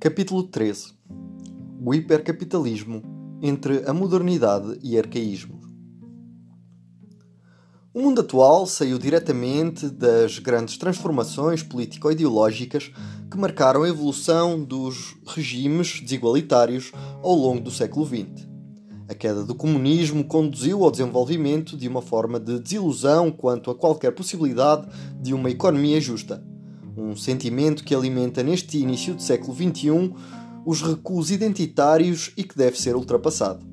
Capítulo 13 O hipercapitalismo entre a modernidade e arcaísmo. O mundo atual saiu diretamente das grandes transformações político-ideológicas que marcaram a evolução dos regimes desigualitários ao longo do século XX. A queda do comunismo conduziu ao desenvolvimento de uma forma de desilusão quanto a qualquer possibilidade de uma economia justa um sentimento que alimenta neste início do século XXI os recuos identitários e que deve ser ultrapassado.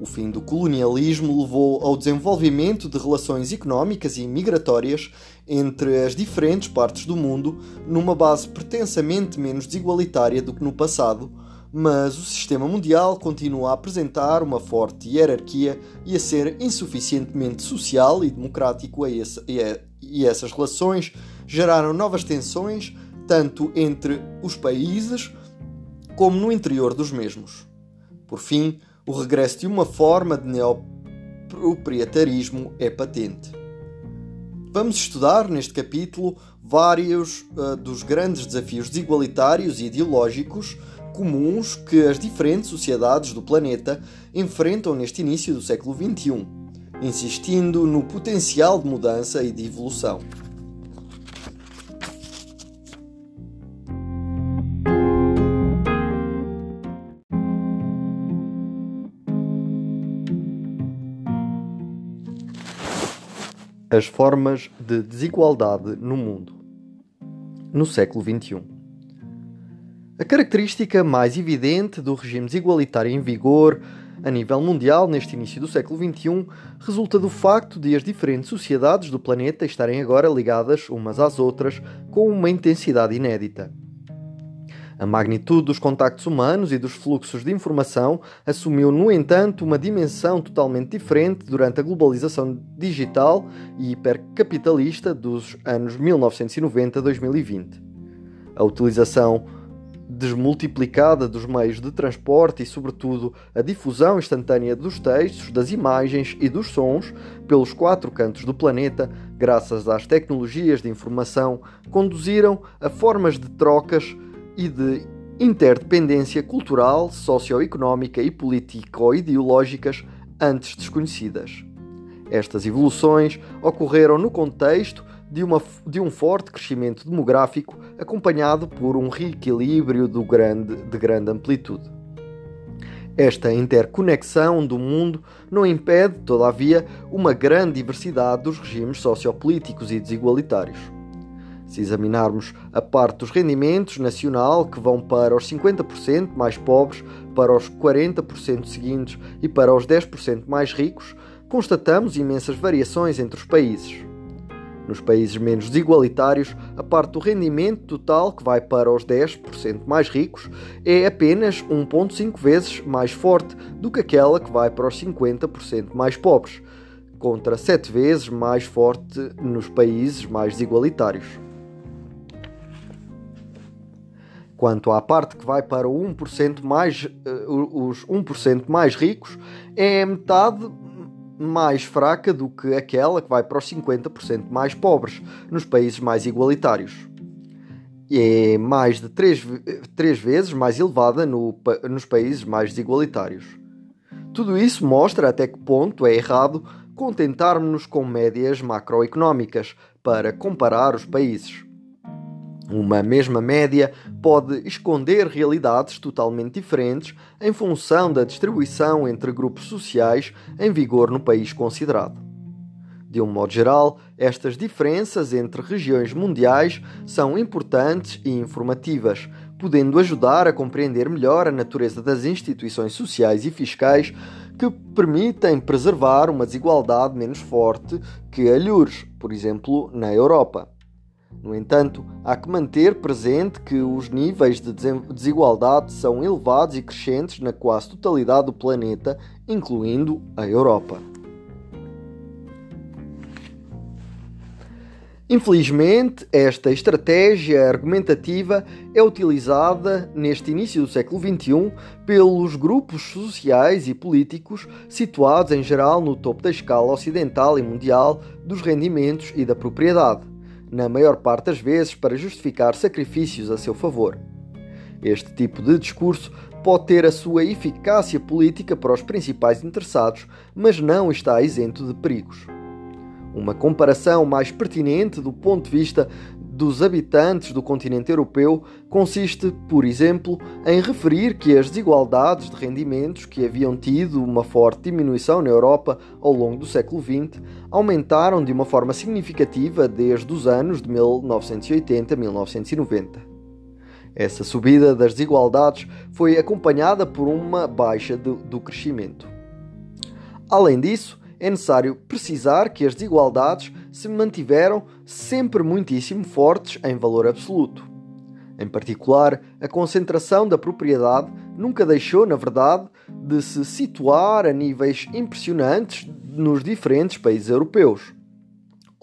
O fim do colonialismo levou ao desenvolvimento de relações económicas e migratórias entre as diferentes partes do mundo numa base pretensamente menos desigualitária do que no passado, mas o sistema mundial continua a apresentar uma forte hierarquia e a ser insuficientemente social e democrático a esse, e essas relações geraram novas tensões tanto entre os países como no interior dos mesmos. Por fim, o regresso de uma forma de neoproprietarismo é patente. Vamos estudar neste capítulo vários uh, dos grandes desafios desigualitários e ideológicos comuns que as diferentes sociedades do planeta enfrentam neste início do século XXI, insistindo no potencial de mudança e de evolução. As formas de desigualdade no mundo. No século XXI. A característica mais evidente do regime desigualitário em vigor a nível mundial neste início do século XXI resulta do facto de as diferentes sociedades do planeta estarem agora ligadas umas às outras com uma intensidade inédita. A magnitude dos contactos humanos e dos fluxos de informação assumiu, no entanto, uma dimensão totalmente diferente durante a globalização digital e hipercapitalista dos anos 1990-2020. A utilização desmultiplicada dos meios de transporte e, sobretudo, a difusão instantânea dos textos, das imagens e dos sons pelos quatro cantos do planeta, graças às tecnologias de informação, conduziram a formas de trocas e de interdependência cultural, socioeconómica e político-ideológicas antes desconhecidas. Estas evoluções ocorreram no contexto de, uma, de um forte crescimento demográfico acompanhado por um reequilíbrio grande, de grande amplitude. Esta interconexão do mundo não impede, todavia, uma grande diversidade dos regimes sociopolíticos e desigualitários. Se examinarmos a parte dos rendimentos nacional, que vão para os 50% mais pobres, para os 40% seguintes e para os 10% mais ricos, constatamos imensas variações entre os países. Nos países menos desigualitários, a parte do rendimento total, que vai para os 10% mais ricos, é apenas 1,5 vezes mais forte do que aquela que vai para os 50% mais pobres, contra 7 vezes mais forte nos países mais desigualitários. Quanto à parte que vai para o 1% mais, uh, os 1% mais ricos, é metade mais fraca do que aquela que vai para os 50% mais pobres nos países mais igualitários. É mais de 3, 3 vezes mais elevada no, nos países mais desigualitários. Tudo isso mostra até que ponto é errado contentarmos-nos com médias macroeconómicas para comparar os países. Uma mesma média pode esconder realidades totalmente diferentes em função da distribuição entre grupos sociais em vigor no país considerado. De um modo geral, estas diferenças entre regiões mundiais são importantes e informativas, podendo ajudar a compreender melhor a natureza das instituições sociais e fiscais que permitem preservar uma desigualdade menos forte que a por exemplo, na Europa. No entanto, há que manter presente que os níveis de desigualdade são elevados e crescentes na quase totalidade do planeta, incluindo a Europa. Infelizmente, esta estratégia argumentativa é utilizada neste início do século XXI pelos grupos sociais e políticos situados em geral no topo da escala ocidental e mundial dos rendimentos e da propriedade na maior parte das vezes para justificar sacrifícios a seu favor. Este tipo de discurso pode ter a sua eficácia política para os principais interessados, mas não está isento de perigos. Uma comparação mais pertinente do ponto de vista dos habitantes do continente europeu consiste, por exemplo, em referir que as desigualdades de rendimentos, que haviam tido uma forte diminuição na Europa ao longo do século XX, aumentaram de uma forma significativa desde os anos de 1980 a 1990. Essa subida das desigualdades foi acompanhada por uma baixa do, do crescimento. Além disso, é necessário precisar que as desigualdades se mantiveram sempre muitíssimo fortes em valor absoluto. Em particular, a concentração da propriedade nunca deixou, na verdade, de se situar a níveis impressionantes nos diferentes países europeus.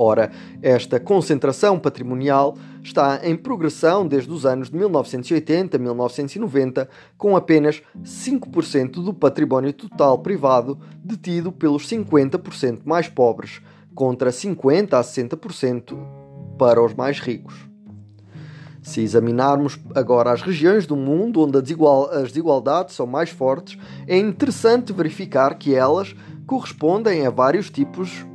Ora, esta concentração patrimonial está em progressão desde os anos de 1980 a 1990, com apenas 5% do património total privado detido pelos 50% mais pobres, contra 50 a 60% para os mais ricos. Se examinarmos agora as regiões do mundo onde as desigualdades são mais fortes, é interessante verificar que elas correspondem a vários tipos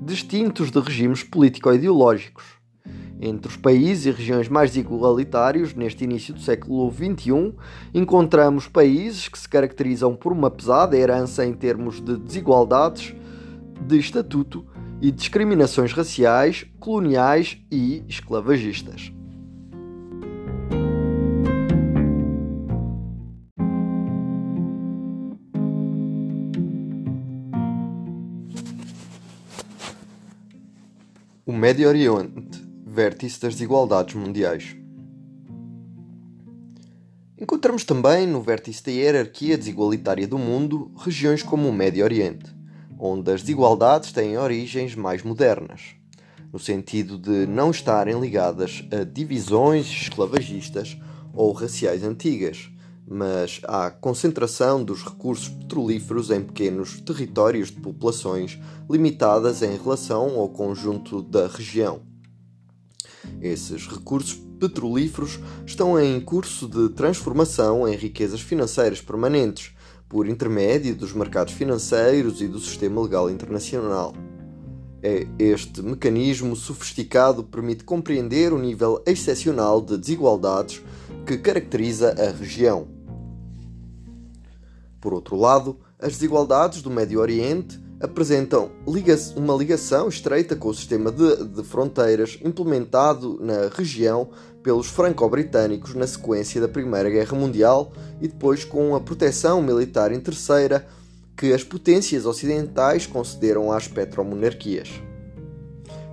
distintos de regimes político-ideológicos. Entre os países e regiões mais igualitários neste início do século XXI, encontramos países que se caracterizam por uma pesada herança em termos de desigualdades de estatuto e discriminações raciais, coloniais e esclavagistas. O Médio Oriente, vértice das desigualdades mundiais. Encontramos também no vértice da hierarquia desigualitária do mundo regiões como o Médio Oriente, onde as desigualdades têm origens mais modernas, no sentido de não estarem ligadas a divisões esclavagistas ou raciais antigas, mas à concentração dos recursos petrolíferos em pequenos territórios de populações limitadas em relação ao conjunto da região. Esses recursos petrolíferos estão em curso de transformação em riquezas financeiras permanentes, por intermédio dos mercados financeiros e do sistema legal internacional. É este mecanismo sofisticado permite compreender o nível excepcional de desigualdades que caracteriza a região. Por outro lado, as desigualdades do Médio Oriente apresentam uma ligação estreita com o sistema de, de fronteiras implementado na região pelos franco-britânicos na sequência da Primeira Guerra Mundial e depois com a proteção militar terceira que as potências ocidentais concederam às petromonarquias.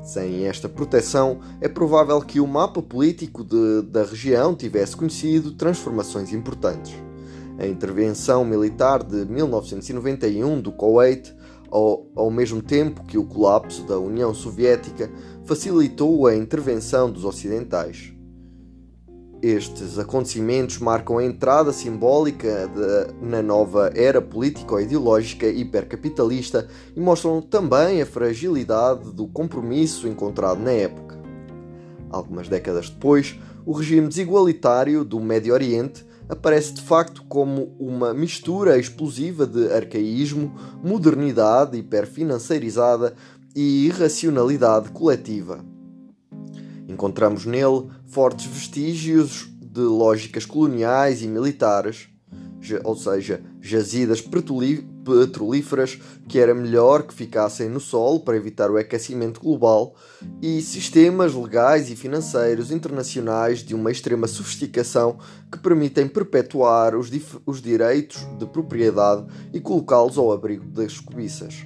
Sem esta proteção, é provável que o mapa político de, da região tivesse conhecido transformações importantes a intervenção militar de 1991 do Kuwait, ao, ao mesmo tempo que o colapso da União Soviética facilitou a intervenção dos ocidentais. Estes acontecimentos marcam a entrada simbólica de, na nova era político-ideológica hipercapitalista e mostram também a fragilidade do compromisso encontrado na época. Algumas décadas depois, o regime desigualitário do Médio Oriente aparece de facto como uma mistura explosiva de arcaísmo, modernidade hiperfinanceirizada e irracionalidade coletiva. Encontramos nele fortes vestígios de lógicas coloniais e militares, ou seja, jazidas petrolíferas que era melhor que ficassem no solo para evitar o aquecimento global e sistemas legais e financeiros internacionais de uma extrema sofisticação que permitem perpetuar os, os direitos de propriedade e colocá-los ao abrigo das cobiças.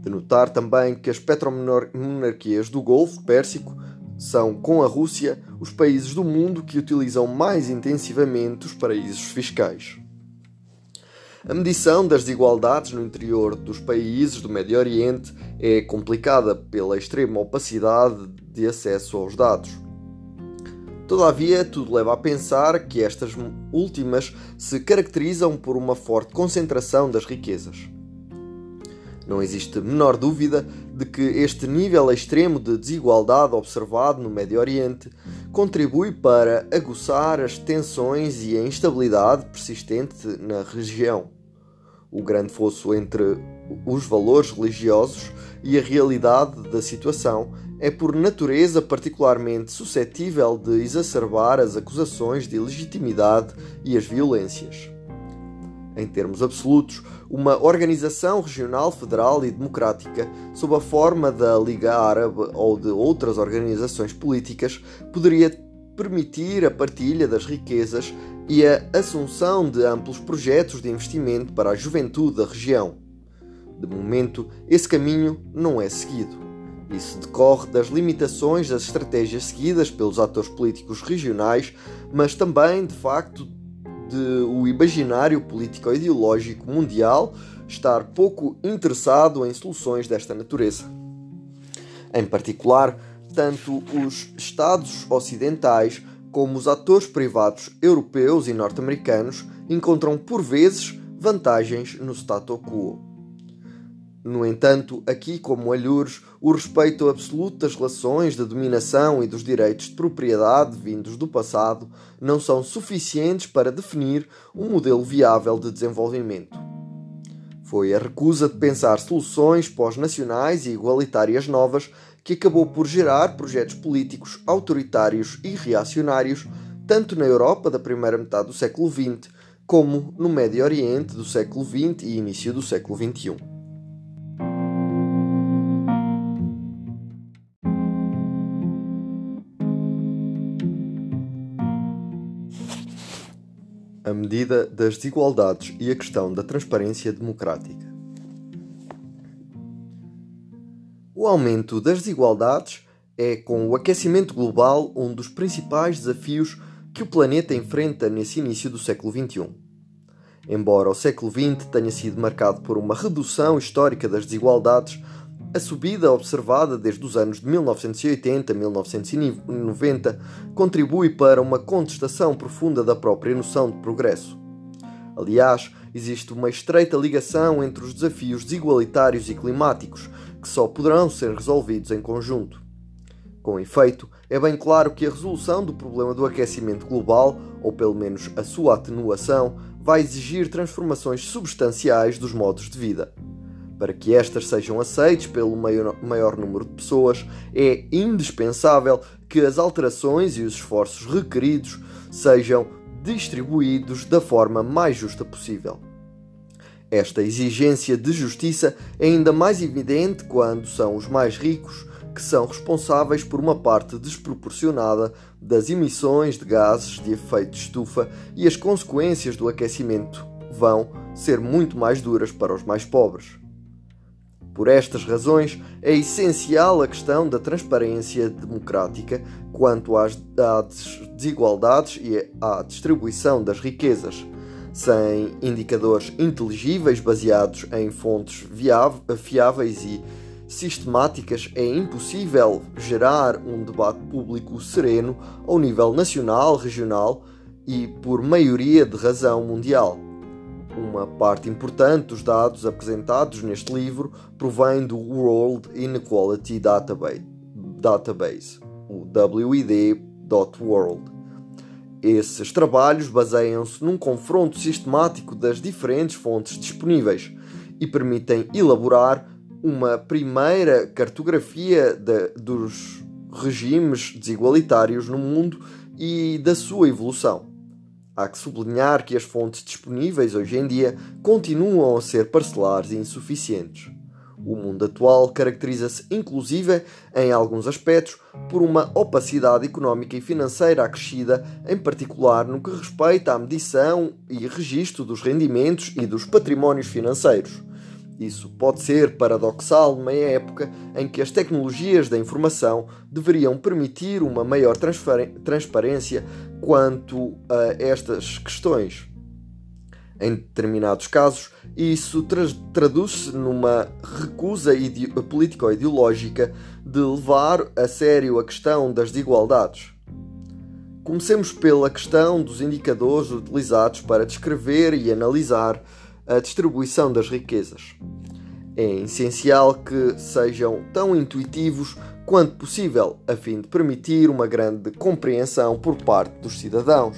De notar também que as petromonarquias do Golfo Pérsico são, com a Rússia, os países do mundo que utilizam mais intensivamente os paraísos fiscais. A medição das desigualdades no interior dos países do Médio Oriente é complicada pela extrema opacidade de acesso aos dados. Todavia, tudo leva a pensar que estas últimas se caracterizam por uma forte concentração das riquezas. Não existe menor dúvida de que este nível extremo de desigualdade observado no Médio Oriente contribui para aguçar as tensões e a instabilidade persistente na região. O grande fosso entre os valores religiosos e a realidade da situação é, por natureza, particularmente suscetível de exacerbar as acusações de ilegitimidade e as violências. Em termos absolutos, uma organização regional federal e democrática, sob a forma da Liga Árabe ou de outras organizações políticas, poderia permitir a partilha das riquezas e a assunção de amplos projetos de investimento para a juventude da região. De momento, esse caminho não é seguido. Isso decorre das limitações das estratégias seguidas pelos atores políticos regionais, mas também, de facto, de o imaginário político-ideológico mundial estar pouco interessado em soluções desta natureza. Em particular, tanto os Estados ocidentais como os atores privados europeus e norte-americanos encontram por vezes vantagens no status quo. No entanto, aqui como alhures, o respeito absoluto das relações de dominação e dos direitos de propriedade vindos do passado não são suficientes para definir um modelo viável de desenvolvimento. Foi a recusa de pensar soluções pós-nacionais e igualitárias novas que acabou por gerar projetos políticos autoritários e reacionários, tanto na Europa da primeira metade do século XX, como no Médio Oriente do século XX e início do século XXI. Medida das desigualdades e a questão da transparência democrática. O aumento das desigualdades é, com o aquecimento global, um dos principais desafios que o planeta enfrenta nesse início do século XXI. Embora o século XX tenha sido marcado por uma redução histórica das desigualdades, a subida observada desde os anos de 1980 a 1990 contribui para uma contestação profunda da própria noção de progresso. Aliás, existe uma estreita ligação entre os desafios desigualitários e climáticos, que só poderão ser resolvidos em conjunto. Com efeito, é bem claro que a resolução do problema do aquecimento global, ou pelo menos a sua atenuação, vai exigir transformações substanciais dos modos de vida. Para que estas sejam aceites pelo maior, maior número de pessoas, é indispensável que as alterações e os esforços requeridos sejam distribuídos da forma mais justa possível. Esta exigência de justiça é ainda mais evidente quando são os mais ricos que são responsáveis por uma parte desproporcionada das emissões de gases de efeito de estufa e as consequências do aquecimento vão ser muito mais duras para os mais pobres. Por estas razões, é essencial a questão da transparência democrática quanto às, desigualdades e à distribuição das riquezas. Sem indicadores inteligíveis baseados em fontes fiáveis e sistemáticas, é impossível gerar um debate público sereno ao nível nacional, regional e por maioria de razão mundial. Uma parte importante dos dados apresentados neste livro provém do World Inequality Database, o WID.world. Esses trabalhos baseiam-se num confronto sistemático das diferentes fontes disponíveis e permitem elaborar uma primeira cartografia de, dos regimes desigualitários no mundo e da sua evolução. Há que sublinhar que as fontes disponíveis hoje em dia continuam a ser parcelares e insuficientes. O mundo atual caracteriza-se, inclusive, em alguns aspectos, por uma opacidade económica e financeira acrescida, em particular no que respeita à medição e registro dos rendimentos e dos patrimónios financeiros. Isso pode ser paradoxal numa época em que as tecnologias da informação deveriam permitir uma maior transparência quanto a estas questões. Em determinados casos, isso tra traduz-se numa recusa político-ideológica de levar a sério a questão das desigualdades. Comecemos pela questão dos indicadores utilizados para descrever e analisar a distribuição das riquezas. É essencial que sejam tão intuitivos quanto possível, a fim de permitir uma grande compreensão por parte dos cidadãos.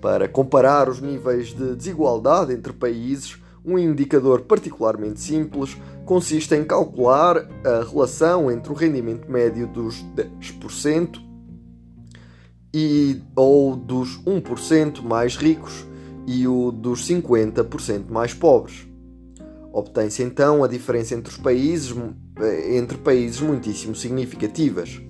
Para comparar os níveis de desigualdade entre países, um indicador particularmente simples consiste em calcular a relação entre o rendimento médio dos 10% e, ou dos 1% mais ricos e o dos 50% mais pobres. Obtém-se então a diferença entre os países, eh, entre países muitíssimo significativas.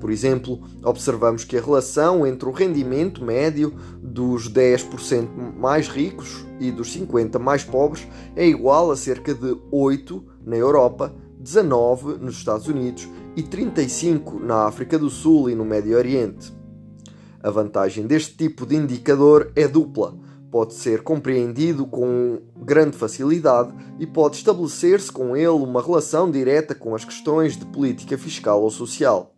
Por exemplo, observamos que a relação entre o rendimento médio dos 10% mais ricos e dos 50 mais pobres é igual a cerca de 8 na Europa, 19 nos Estados Unidos e 35 na África do Sul e no Médio Oriente. A vantagem deste tipo de indicador é dupla pode ser compreendido com grande facilidade e pode estabelecer-se com ele uma relação direta com as questões de política fiscal ou social.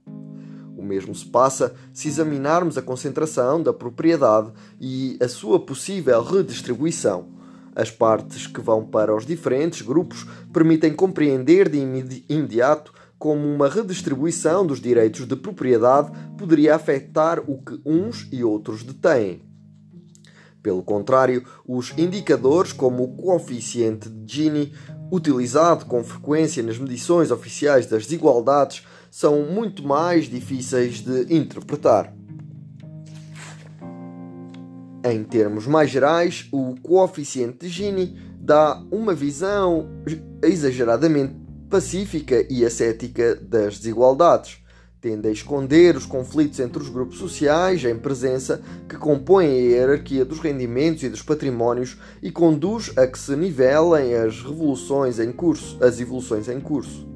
O mesmo se passa se examinarmos a concentração da propriedade e a sua possível redistribuição. As partes que vão para os diferentes grupos permitem compreender de imediato como uma redistribuição dos direitos de propriedade poderia afetar o que uns e outros detêm. Pelo contrário, os indicadores, como o coeficiente de Gini, utilizado com frequência nas medições oficiais das desigualdades, são muito mais difíceis de interpretar. Em termos mais gerais, o coeficiente de Gini dá uma visão exageradamente pacífica e ascética das desigualdades tende a esconder os conflitos entre os grupos sociais em presença que compõem a hierarquia dos rendimentos e dos patrimónios e conduz a que se nivelem as revoluções em curso, as evoluções em curso.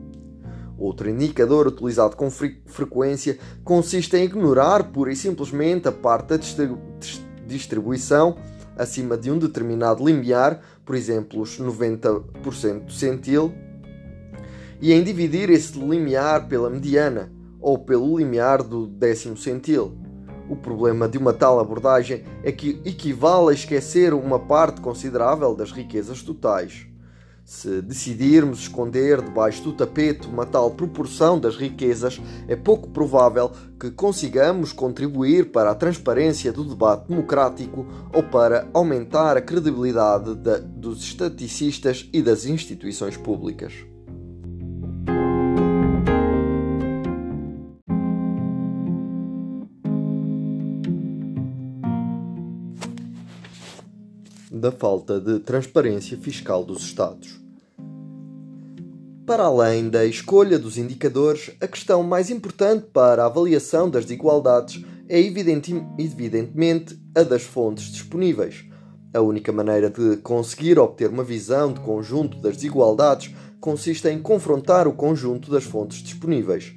Outro indicador utilizado com frequência consiste em ignorar pura e simplesmente a parte da distribuição acima de um determinado limiar, por exemplo, os 90% do centil, e em dividir esse limiar pela mediana, ou pelo limiar do décimo centil. O problema de uma tal abordagem é que equivale a esquecer uma parte considerável das riquezas totais. Se decidirmos esconder debaixo do tapete uma tal proporção das riquezas, é pouco provável que consigamos contribuir para a transparência do debate democrático ou para aumentar a credibilidade dos estaticistas e das instituições públicas. Da falta de transparência fiscal dos Estados. Para além da escolha dos indicadores, a questão mais importante para a avaliação das desigualdades é evidentemente a das fontes disponíveis. A única maneira de conseguir obter uma visão de conjunto das desigualdades consiste em confrontar o conjunto das fontes disponíveis.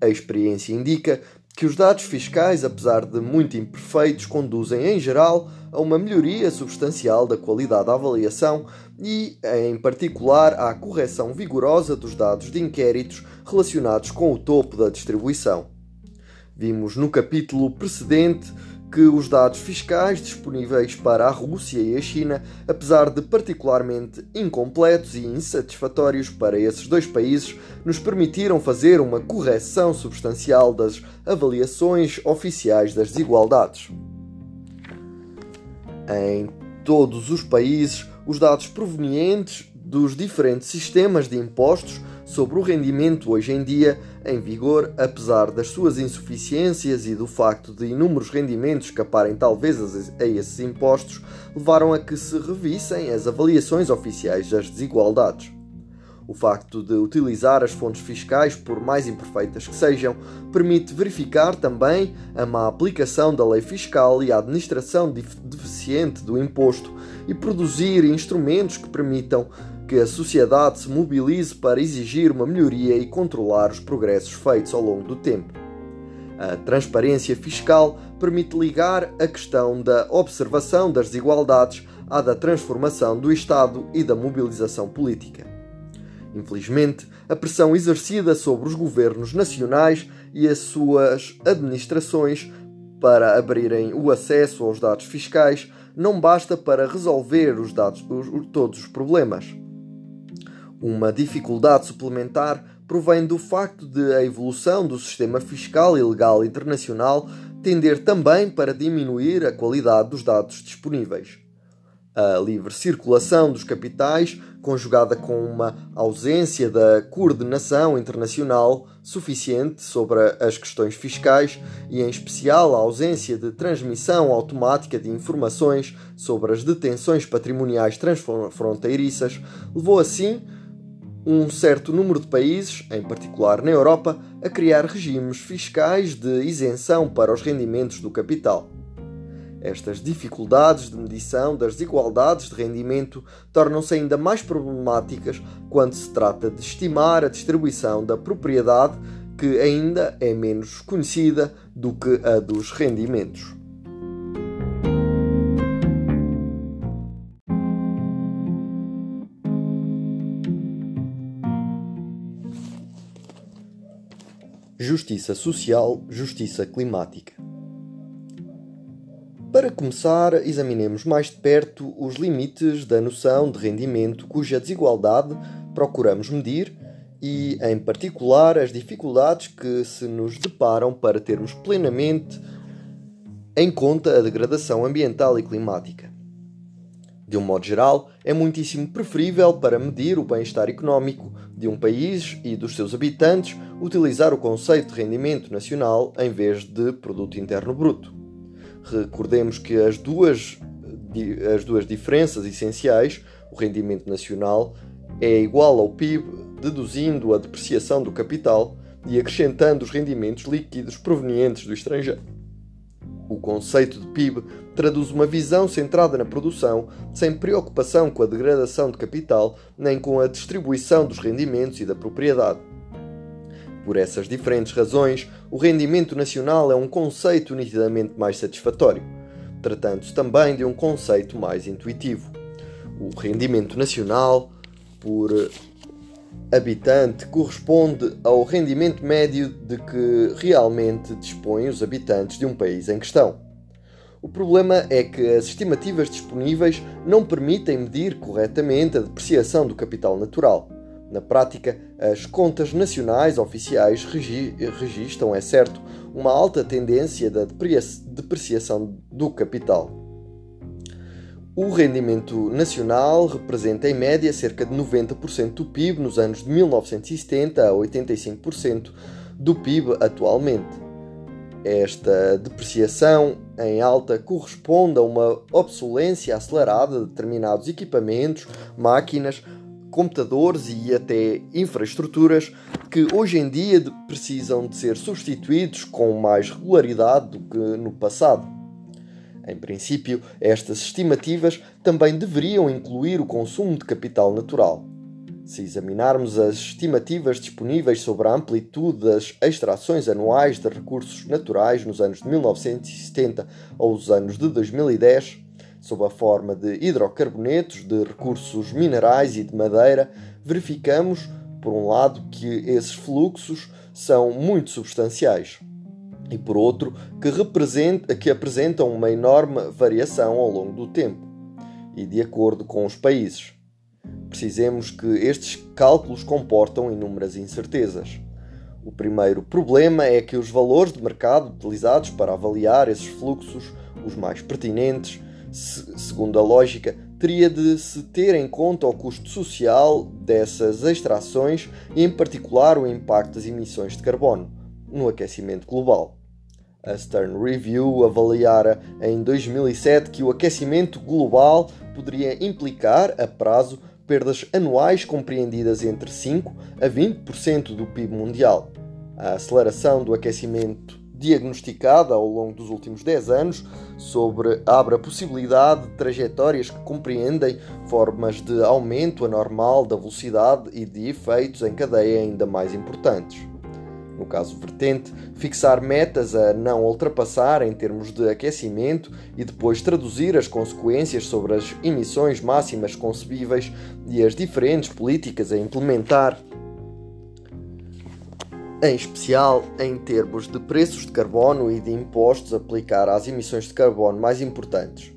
A experiência indica que os dados fiscais, apesar de muito imperfeitos, conduzem em geral a uma melhoria substancial da qualidade da avaliação e, em particular, à correção vigorosa dos dados de inquéritos relacionados com o topo da distribuição. Vimos no capítulo precedente que os dados fiscais disponíveis para a Rússia e a China, apesar de particularmente incompletos e insatisfatórios para esses dois países, nos permitiram fazer uma correção substancial das avaliações oficiais das desigualdades. Em todos os países, os dados provenientes dos diferentes sistemas de impostos sobre o rendimento hoje em dia em vigor, apesar das suas insuficiências e do facto de inúmeros rendimentos escaparem talvez a esses impostos, levaram a que se revissem as avaliações oficiais das desigualdades. O facto de utilizar as fontes fiscais, por mais imperfeitas que sejam, permite verificar também a má aplicação da lei fiscal e a administração deficiente do imposto e produzir instrumentos que permitam que a sociedade se mobilize para exigir uma melhoria e controlar os progressos feitos ao longo do tempo. A transparência fiscal permite ligar a questão da observação das desigualdades à da transformação do Estado e da mobilização política. Infelizmente, a pressão exercida sobre os governos nacionais e as suas administrações para abrirem o acesso aos dados fiscais não basta para resolver os dados, os, todos os problemas. Uma dificuldade suplementar provém do facto de a evolução do sistema fiscal e legal internacional tender também para diminuir a qualidade dos dados disponíveis. A livre circulação dos capitais, conjugada com uma ausência da coordenação internacional suficiente sobre as questões fiscais e, em especial, a ausência de transmissão automática de informações sobre as detenções patrimoniais transfronteiriças, levou assim um certo número de países, em particular na Europa, a criar regimes fiscais de isenção para os rendimentos do capital. Estas dificuldades de medição das desigualdades de rendimento tornam-se ainda mais problemáticas quando se trata de estimar a distribuição da propriedade, que ainda é menos conhecida do que a dos rendimentos. Justiça social, justiça climática. Para começar, examinemos mais de perto os limites da noção de rendimento cuja desigualdade procuramos medir e, em particular, as dificuldades que se nos deparam para termos plenamente em conta a degradação ambiental e climática. De um modo geral, é muitíssimo preferível para medir o bem-estar económico de um país e dos seus habitantes utilizar o conceito de rendimento nacional em vez de produto interno bruto. Recordemos que as duas, as duas diferenças essenciais, o rendimento nacional é igual ao PIB, deduzindo a depreciação do capital e acrescentando os rendimentos líquidos provenientes do estrangeiro. O conceito de PIB traduz uma visão centrada na produção, sem preocupação com a degradação de capital nem com a distribuição dos rendimentos e da propriedade. Por essas diferentes razões, o rendimento nacional é um conceito nitidamente mais satisfatório, tratando-se também de um conceito mais intuitivo. O rendimento nacional, por habitante, corresponde ao rendimento médio de que realmente dispõem os habitantes de um país em questão. O problema é que as estimativas disponíveis não permitem medir corretamente a depreciação do capital natural. Na prática, as contas nacionais oficiais regi registram, é certo, uma alta tendência da depreciação do capital. O rendimento nacional representa, em média, cerca de 90% do PIB nos anos de 1970 a 85% do PIB atualmente. Esta depreciação em alta corresponde a uma obsolência acelerada de determinados equipamentos, máquinas, computadores e até infraestruturas que hoje em dia precisam de ser substituídos com mais regularidade do que no passado. Em princípio, estas estimativas também deveriam incluir o consumo de capital natural. Se examinarmos as estimativas disponíveis sobre a amplitude das extrações anuais de recursos naturais nos anos de 1970 aos anos de 2010, sob a forma de hidrocarbonetos, de recursos minerais e de madeira, verificamos, por um lado, que esses fluxos são muito substanciais e, por outro, que, que apresentam uma enorme variação ao longo do tempo e de acordo com os países. Precisemos que estes cálculos comportam inúmeras incertezas. O primeiro problema é que os valores de mercado utilizados para avaliar esses fluxos, os mais pertinentes, segundo a lógica, teria de se ter em conta o custo social dessas extrações e, em particular, o impacto das emissões de carbono no aquecimento global. A Stern Review avaliara em 2007 que o aquecimento global poderia implicar, a prazo, perdas anuais compreendidas entre 5 a 20% do PIB mundial. A aceleração do aquecimento diagnosticada ao longo dos últimos 10 anos sobre abre a possibilidade de trajetórias que compreendem formas de aumento anormal da velocidade e de efeitos em cadeia ainda mais importantes. No caso vertente, fixar metas a não ultrapassar em termos de aquecimento e depois traduzir as consequências sobre as emissões máximas concebíveis e as diferentes políticas a implementar em especial em termos de preços de carbono e de impostos a aplicar às emissões de carbono mais importantes.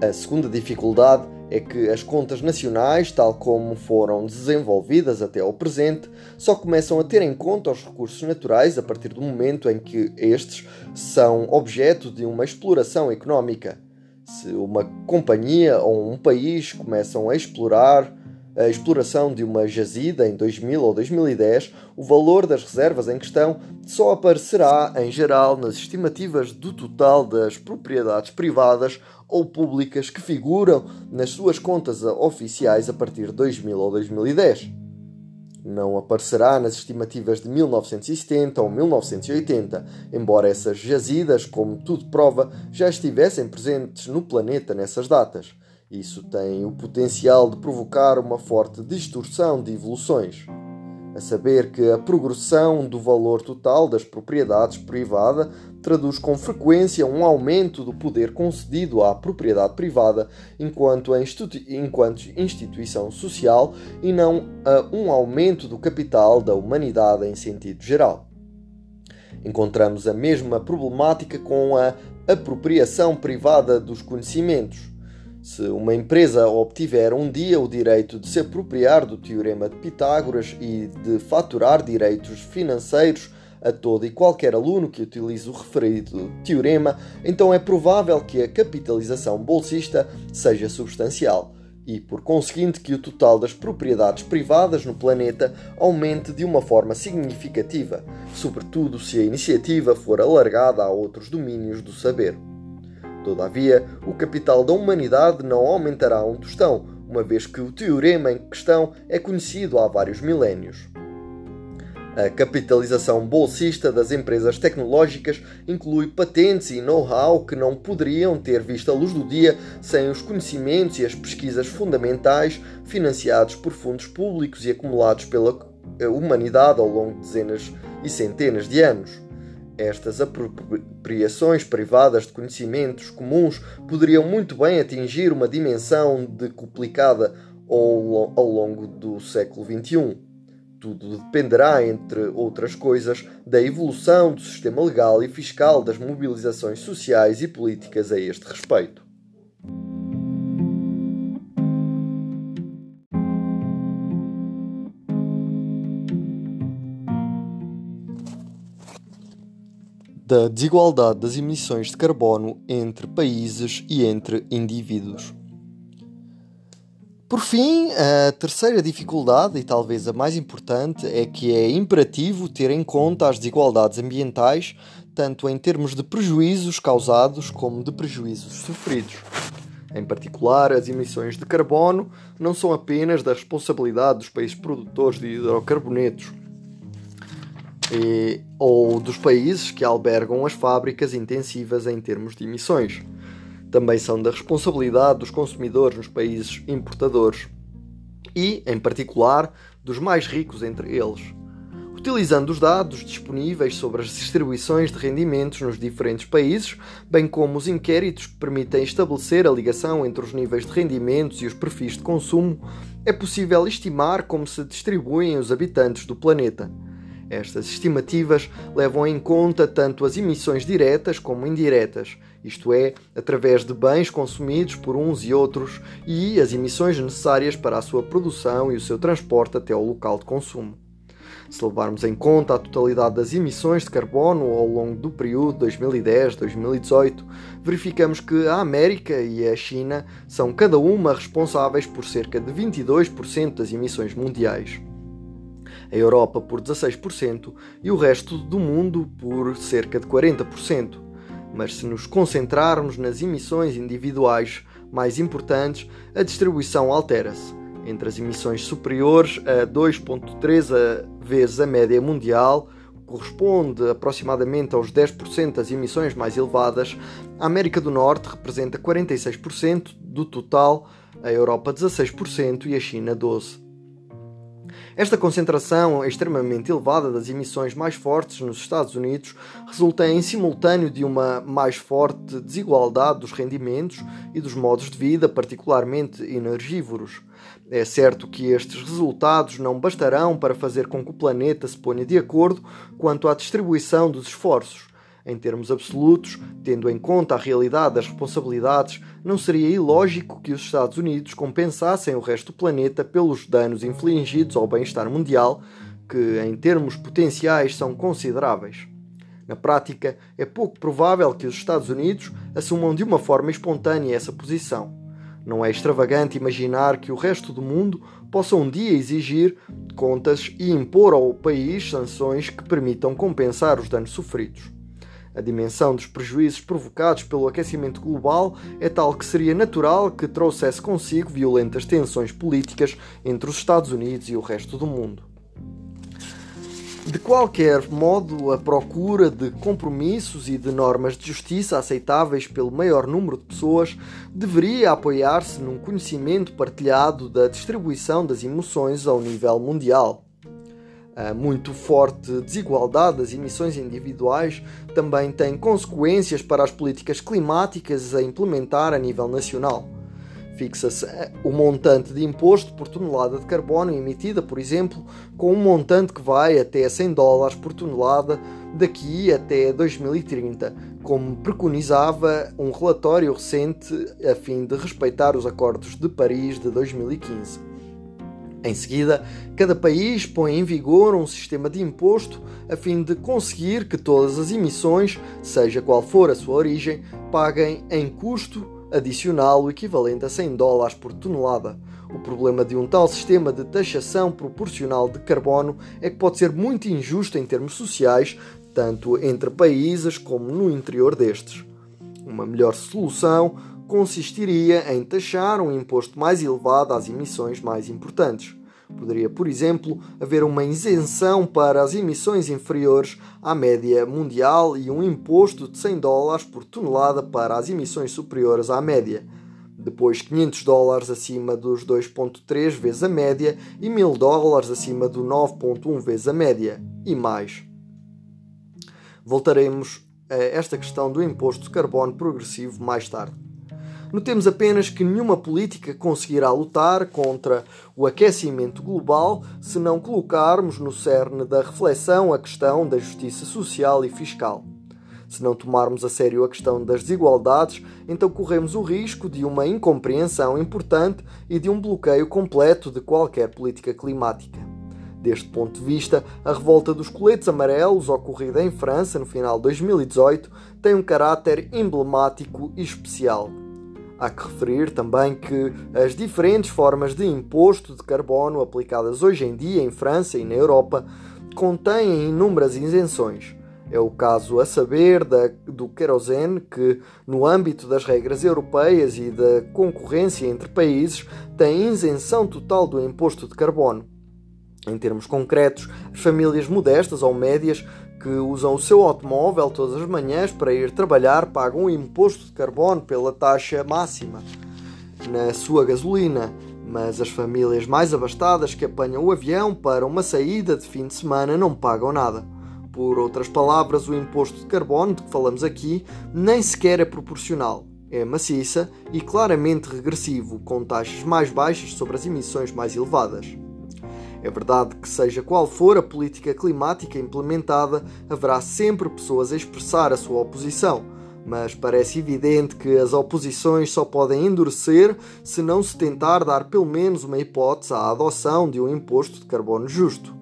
A segunda dificuldade é que as contas nacionais, tal como foram desenvolvidas até ao presente, só começam a ter em conta os recursos naturais a partir do momento em que estes são objeto de uma exploração económica. Se uma companhia ou um país começam a explorar a exploração de uma jazida em 2000 ou 2010, o valor das reservas em questão só aparecerá, em geral, nas estimativas do total das propriedades privadas ou públicas que figuram nas suas contas oficiais a partir de 2000 ou 2010. Não aparecerá nas estimativas de 1970 ou 1980, embora essas jazidas, como tudo prova, já estivessem presentes no planeta nessas datas. Isso tem o potencial de provocar uma forte distorção de evoluções a saber que a progressão do valor total das propriedades privada traduz com frequência um aumento do poder concedido à propriedade privada enquanto, enquanto instituição social e não a um aumento do capital da humanidade em sentido geral. Encontramos a mesma problemática com a apropriação privada dos conhecimentos se uma empresa obtiver um dia o direito de se apropriar do teorema de Pitágoras e de faturar direitos financeiros a todo e qualquer aluno que utilize o referido teorema, então é provável que a capitalização bolsista seja substancial e, por conseguinte, que o total das propriedades privadas no planeta aumente de uma forma significativa, sobretudo se a iniciativa for alargada a outros domínios do saber. Todavia, o capital da humanidade não aumentará um tostão, uma vez que o teorema em questão é conhecido há vários milénios. A capitalização bolsista das empresas tecnológicas inclui patentes e know-how que não poderiam ter visto a luz do dia sem os conhecimentos e as pesquisas fundamentais financiados por fundos públicos e acumulados pela humanidade ao longo de dezenas e centenas de anos. Estas apropriações privadas de conhecimentos comuns poderiam muito bem atingir uma dimensão decuplicada ao, longo do século XXI. Tudo dependerá, entre outras coisas, da evolução do sistema legal e fiscal das mobilizações sociais e políticas a este respeito. Da desigualdade das emissões de carbono entre países e entre indivíduos. Por fim, a terceira dificuldade, e talvez a mais importante, é que é imperativo ter em conta as desigualdades ambientais, tanto em termos de prejuízos causados como de prejuízos sofridos. Em particular, as emissões de carbono não são apenas da responsabilidade dos países produtores de hidrocarbonetos, e, ou dos países que albergam as fábricas intensivas em termos de emissões. Também são da responsabilidade dos consumidores nos países importadores e, em particular, dos mais ricos entre eles. Utilizando os dados disponíveis sobre as distribuições de rendimentos nos diferentes países, bem como os inquéritos que permitem estabelecer a ligação entre os níveis de rendimentos e os perfis de consumo, é possível estimar como se distribuem os habitantes do planeta. Estas estimativas levam em conta tanto as emissões diretas como indiretas, isto é, através de bens consumidos por uns e outros, e as emissões necessárias para a sua produção e o seu transporte até ao local de consumo. Se levarmos em conta a totalidade das emissões de carbono ao longo do período 2010-2018, verificamos que a América e a China são cada uma responsáveis por cerca de 22% das emissões mundiais a Europa por 16% e o resto do mundo por cerca de 40%. Mas se nos concentrarmos nas emissões individuais mais importantes, a distribuição altera-se. Entre as emissões superiores a 2,3 vezes a média mundial, corresponde aproximadamente aos 10% das emissões mais elevadas, a América do Norte representa 46% do total, a Europa 16% e a China 12%. Esta concentração extremamente elevada das emissões mais fortes nos Estados Unidos resulta em simultâneo de uma mais forte desigualdade dos rendimentos e dos modos de vida, particularmente energívoros. É certo que estes resultados não bastarão para fazer com que o planeta se ponha de acordo quanto à distribuição dos esforços. Em termos absolutos, tendo em conta a realidade das responsabilidades, não seria ilógico que os Estados Unidos compensassem o resto do planeta pelos danos infligidos ao bem-estar mundial, que em termos potenciais são consideráveis. Na prática, é pouco provável que os Estados Unidos assumam de uma forma espontânea essa posição. Não é extravagante imaginar que o resto do mundo possa um dia exigir contas e impor ao país sanções que permitam compensar os danos sofridos. A dimensão dos prejuízos provocados pelo aquecimento global é tal que seria natural que trouxesse consigo violentas tensões políticas entre os Estados Unidos e o resto do mundo. De qualquer modo, a procura de compromissos e de normas de justiça aceitáveis pelo maior número de pessoas deveria apoiar-se num conhecimento partilhado da distribuição das emoções ao nível mundial. A muito forte desigualdade das emissões individuais também tem consequências para as políticas climáticas a implementar a nível nacional. Fixa-se eh, o montante de imposto por tonelada de carbono emitida, por exemplo, com um montante que vai até 100 dólares por tonelada daqui até 2030, como preconizava um relatório recente a fim de respeitar os acordos de Paris de 2015. Em seguida, cada país põe em vigor um sistema de imposto a fim de conseguir que todas as emissões, seja qual for a sua origem, paguem em custo adicional o equivalente a 100 dólares por tonelada. O problema de um tal sistema de taxação proporcional de carbono é que pode ser muito injusto em termos sociais, tanto entre países como no interior destes. Uma melhor solução consistiria em taxar um imposto mais elevado às emissões mais importantes. Poderia, por exemplo, haver uma isenção para as emissões inferiores à média mundial e um imposto de 100 dólares por tonelada para as emissões superiores à média. Depois 500 dólares acima dos 2.3 vezes a média e 1000 dólares acima do 9.1 vezes a média. E mais. Voltaremos a esta questão do imposto de carbono progressivo mais tarde. Notemos apenas que nenhuma política conseguirá lutar contra o aquecimento global se não colocarmos no cerne da reflexão a questão da justiça social e fiscal. Se não tomarmos a sério a questão das desigualdades, então corremos o risco de uma incompreensão importante e de um bloqueio completo de qualquer política climática. Deste ponto de vista, a revolta dos coletes amarelos, ocorrida em França no final de 2018, tem um caráter emblemático e especial. Há que referir também que as diferentes formas de imposto de carbono aplicadas hoje em dia em França e na Europa contêm inúmeras isenções. É o caso a saber da, do querosene, que, no âmbito das regras europeias e da concorrência entre países, tem isenção total do imposto de carbono. Em termos concretos, as famílias modestas ou médias que usam o seu automóvel todas as manhãs para ir trabalhar pagam um imposto de carbono pela taxa máxima na sua gasolina, mas as famílias mais abastadas que apanham o avião para uma saída de fim de semana não pagam nada. Por outras palavras, o imposto de carbono de que falamos aqui nem sequer é proporcional. É maciça e claramente regressivo, com taxas mais baixas sobre as emissões mais elevadas. É verdade que, seja qual for a política climática implementada, haverá sempre pessoas a expressar a sua oposição, mas parece evidente que as oposições só podem endurecer se não se tentar dar pelo menos uma hipótese à adoção de um imposto de carbono justo.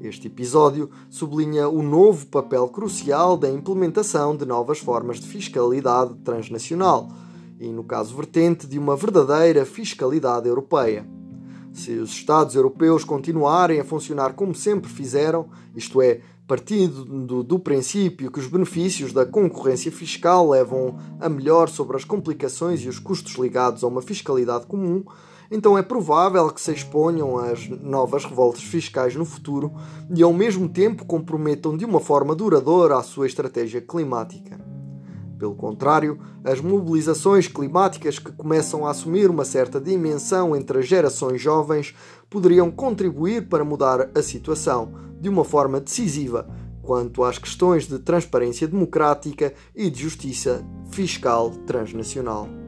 Este episódio sublinha o novo papel crucial da implementação de novas formas de fiscalidade transnacional e, no caso vertente, de uma verdadeira fiscalidade europeia. Se os Estados europeus continuarem a funcionar como sempre fizeram, isto é, partindo do, princípio que os benefícios da concorrência fiscal levam a melhor sobre as complicações e os custos ligados a uma fiscalidade comum, então é provável que se exponham às novas revoltas fiscais no futuro e ao mesmo tempo comprometam de uma forma duradoura a sua estratégia climática. Pelo contrário, as mobilizações climáticas que começam a assumir uma certa dimensão entre as gerações jovens poderiam contribuir para mudar a situação de uma forma decisiva quanto às questões de transparência democrática e de justiça fiscal transnacional.